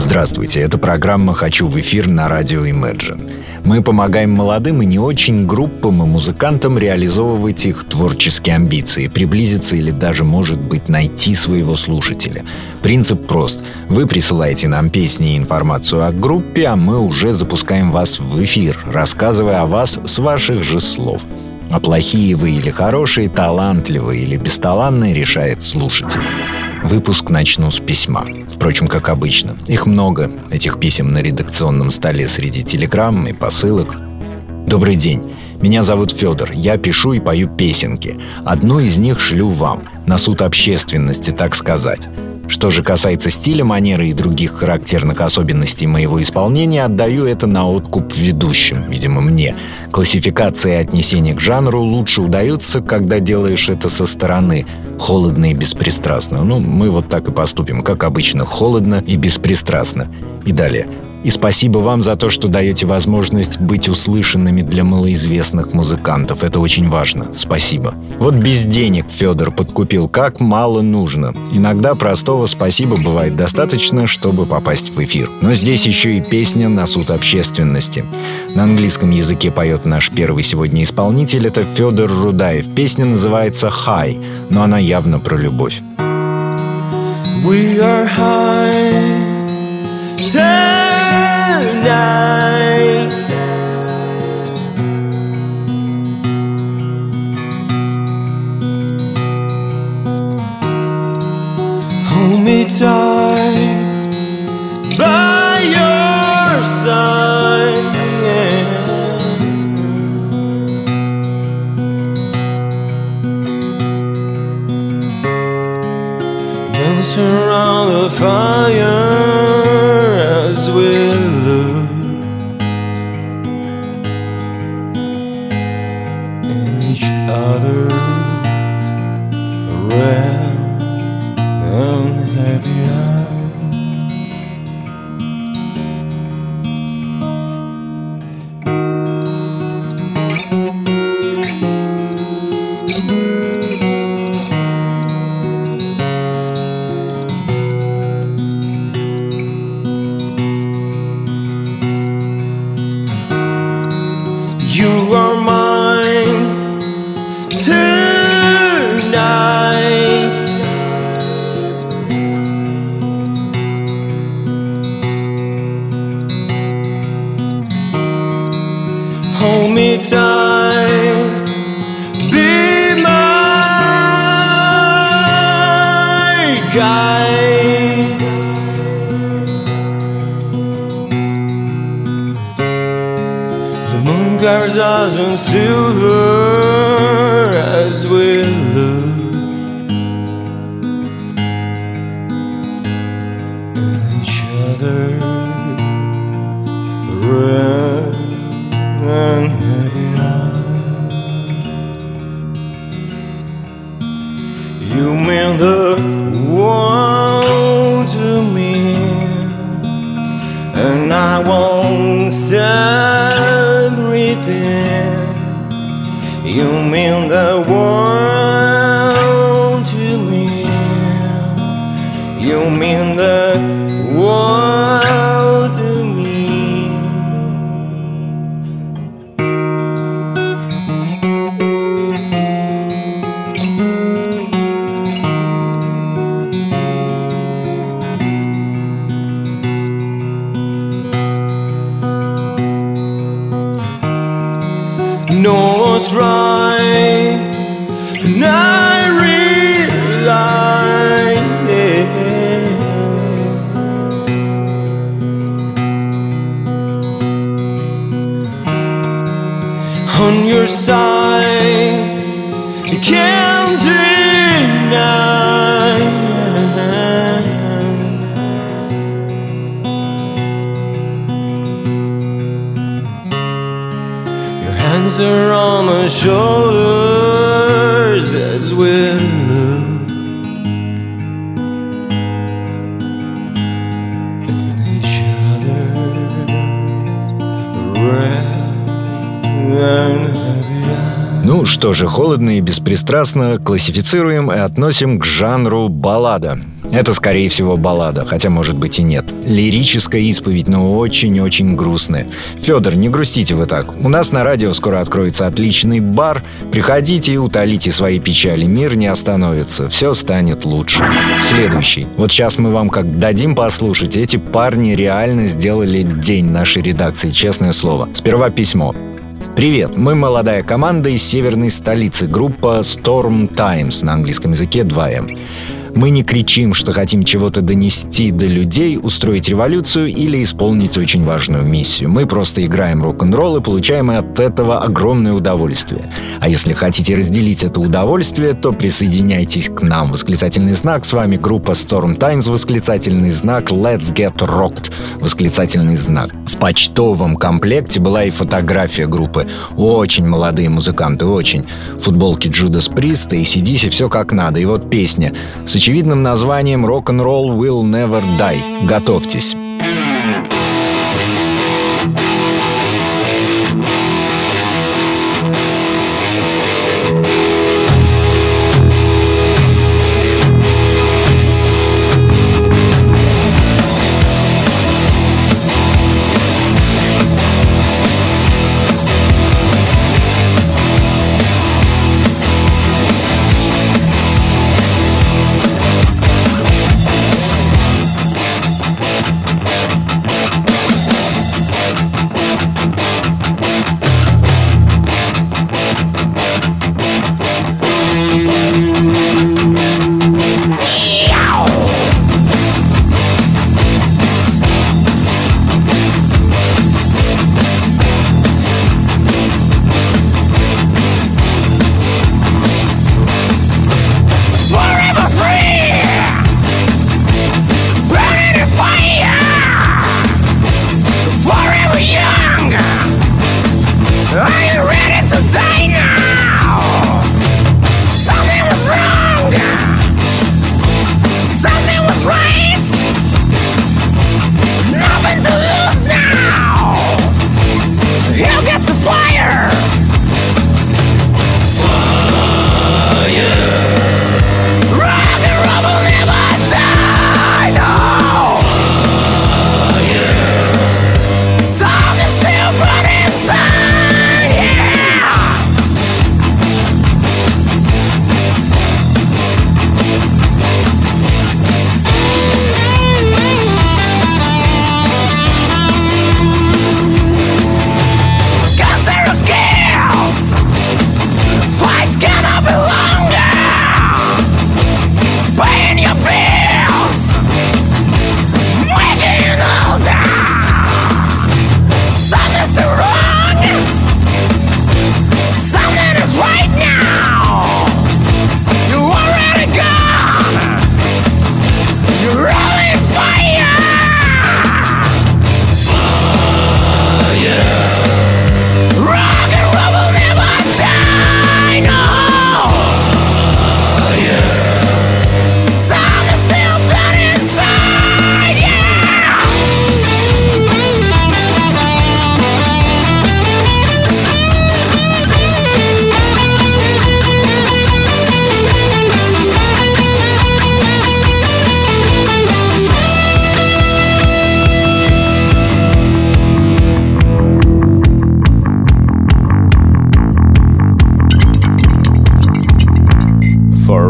Здравствуйте, это программа «Хочу в эфир» на радио Imagine. Мы помогаем молодым и не очень группам и музыкантам реализовывать их творческие амбиции, приблизиться или даже, может быть, найти своего слушателя. Принцип прост. Вы присылаете нам песни и информацию о группе, а мы уже запускаем вас в эфир, рассказывая о вас с ваших же слов. А плохие вы или хорошие, талантливые или бесталанные решает слушатель. Выпуск начну с письма. Впрочем, как обычно. Их много, этих писем на редакционном столе среди телеграмм и посылок. Добрый день. Меня зовут Федор. Я пишу и пою песенки. Одну из них шлю вам, на суд общественности, так сказать. Что же касается стиля, манеры и других характерных особенностей моего исполнения, отдаю это на откуп ведущим, видимо, мне. Классификация и отнесение к жанру лучше удается, когда делаешь это со стороны, холодно и беспристрастно. Ну, мы вот так и поступим, как обычно, холодно и беспристрастно. И далее. И спасибо вам за то, что даете возможность быть услышанными для малоизвестных музыкантов. Это очень важно. Спасибо. Вот без денег Федор подкупил, как мало нужно. Иногда простого спасибо бывает достаточно, чтобы попасть в эфир. Но здесь еще и песня на суд общественности. На английском языке поет наш первый сегодня исполнитель. Это Федор Рудаев. Песня называется «Хай», но она явно про любовь. We are high tonight. Hold me tight You are mine tonight. Hold me tight, us in silver as we look. In each other's You mean the world to me. You mean the world to me. know what's right, and I realize on your side, you can't deny. Your hands are on shoulders as look in each other's and. Ну что же, холодно и беспристрастно классифицируем и относим к жанру баллада. Это, скорее всего, баллада, хотя, может быть, и нет. Лирическая исповедь, но очень-очень грустная. Федор, не грустите вы так. У нас на радио скоро откроется отличный бар. Приходите и утолите свои печали. Мир не остановится. Все станет лучше. Следующий. Вот сейчас мы вам как дадим послушать. Эти парни реально сделали день нашей редакции, честное слово. Сперва письмо. Привет, мы молодая команда из северной столицы, группа Storm Times на английском языке 2M. Мы не кричим, что хотим чего-то донести до людей, устроить революцию или исполнить очень важную миссию. Мы просто играем рок-н-ролл и получаем от этого огромное удовольствие. А если хотите разделить это удовольствие, то присоединяйтесь к нам. Восклицательный знак. С вами группа Storm Times. Восклицательный знак. Let's get rocked. Восклицательный знак. В почтовом комплекте была и фотография группы. Очень молодые музыканты, очень. Футболки Джудас Приста и CDC, все как надо. И вот песня. Очевидным названием «Rock'n'Roll Will Never Die». Готовьтесь.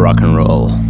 rock and roll.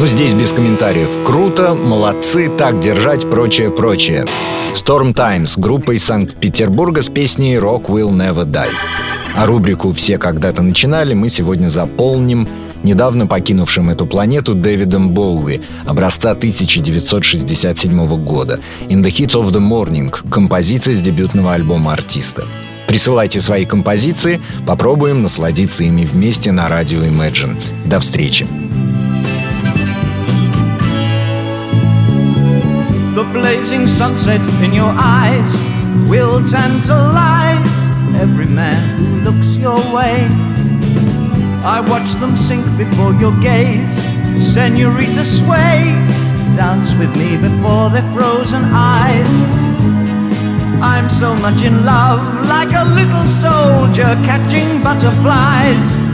Ну, здесь без комментариев. Круто, молодцы, так держать, прочее, прочее. Storm Times, группа из Санкт-Петербурга с песней Rock Will Never Die. А рубрику «Все когда-то начинали» мы сегодня заполним недавно покинувшим эту планету Дэвидом Боуи, образца 1967 года, «In the Heat of the Morning», композиция с дебютного альбома артиста. Присылайте свои композиции, попробуем насладиться ими вместе на радио Imagine. До встречи! Blazing sunset in your eyes will tantalize every man who looks your way. I watch them sink before your gaze, senorita sway, dance with me before their frozen eyes. I'm so much in love, like a little soldier catching butterflies.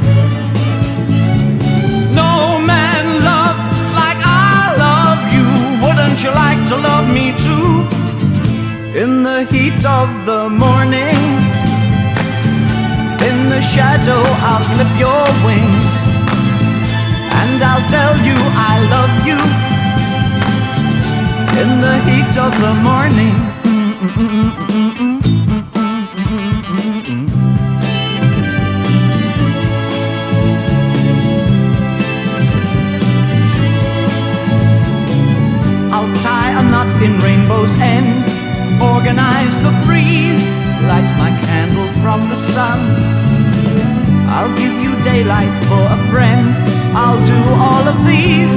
Wouldn't you like to love me too? In the heat of the morning, in the shadow, I'll clip your wings, and I'll tell you I love you. In the heat of the morning. I'll I'll give you daylight for a friend. I'll do all of these.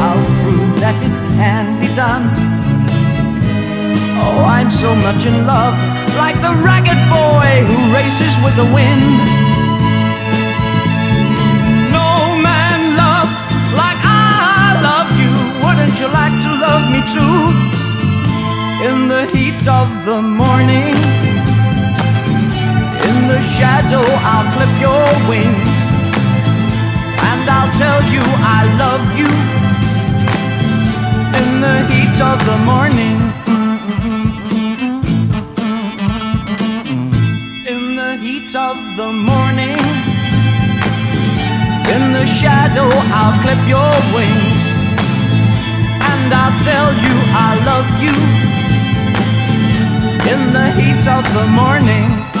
I'll prove that it can be done. Oh, I'm so much in love, like the ragged boy who races with the wind. No man loved like I love you. Wouldn't you like to love me too? In the heat of the morning, shadow, I'll clip your wings, and I'll tell you I love you. In the heat of the morning. In the heat of the morning, in the shadow, I'll clip your wings, and I'll tell you I love you. In the heat of the morning.